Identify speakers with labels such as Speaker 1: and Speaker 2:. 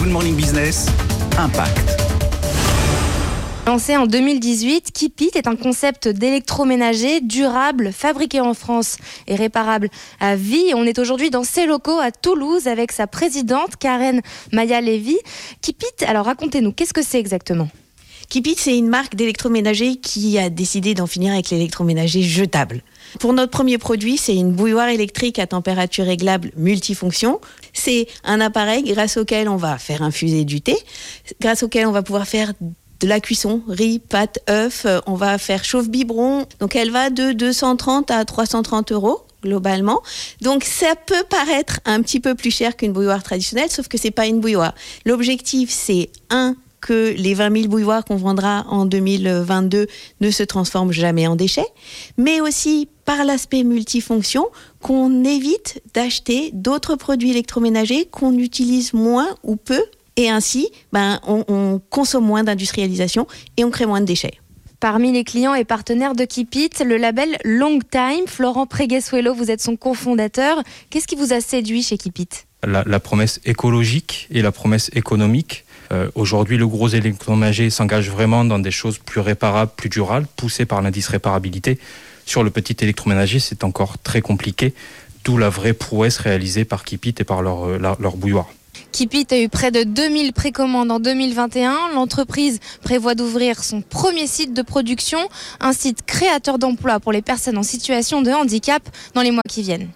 Speaker 1: Good Morning Business, Impact.
Speaker 2: Lancé en 2018, Kipit est un concept d'électroménager durable, fabriqué en France et réparable à vie. On est aujourd'hui dans ses locaux à Toulouse avec sa présidente Karen Maya-Lévy. Kipit, alors racontez-nous, qu'est-ce que c'est exactement?
Speaker 3: Kipit, c'est une marque d'électroménager qui a décidé d'en finir avec l'électroménager jetable. Pour notre premier produit, c'est une bouilloire électrique à température réglable multifonction. C'est un appareil grâce auquel on va faire infuser du thé, grâce auquel on va pouvoir faire de la cuisson, riz, pâtes, œufs. On va faire chauffe-biberon. Donc elle va de 230 à 330 euros globalement. Donc ça peut paraître un petit peu plus cher qu'une bouilloire traditionnelle, sauf que c'est pas une bouilloire. L'objectif, c'est un que les 20 000 bouilloires qu'on vendra en 2022 ne se transforment jamais en déchets, mais aussi par l'aspect multifonction qu'on évite d'acheter d'autres produits électroménagers qu'on utilise moins ou peu et ainsi, ben, on, on consomme moins d'industrialisation et on crée moins de déchets.
Speaker 2: Parmi les clients et partenaires de Kipit, le label Long Time, Florent Preguesuelo, vous êtes son cofondateur. Qu'est-ce qui vous a séduit chez Kipit
Speaker 4: la, la, promesse écologique et la promesse économique. Euh, Aujourd'hui, le gros électroménager s'engage vraiment dans des choses plus réparables, plus durables, poussées par l'indice réparabilité. Sur le petit électroménager, c'est encore très compliqué, d'où la vraie prouesse réalisée par Kipit et par leur, leur bouilloire.
Speaker 2: Kipit a eu près de 2000 précommandes en 2021. L'entreprise prévoit d'ouvrir son premier site de production, un site créateur d'emplois pour les personnes en situation de handicap dans les mois qui viennent.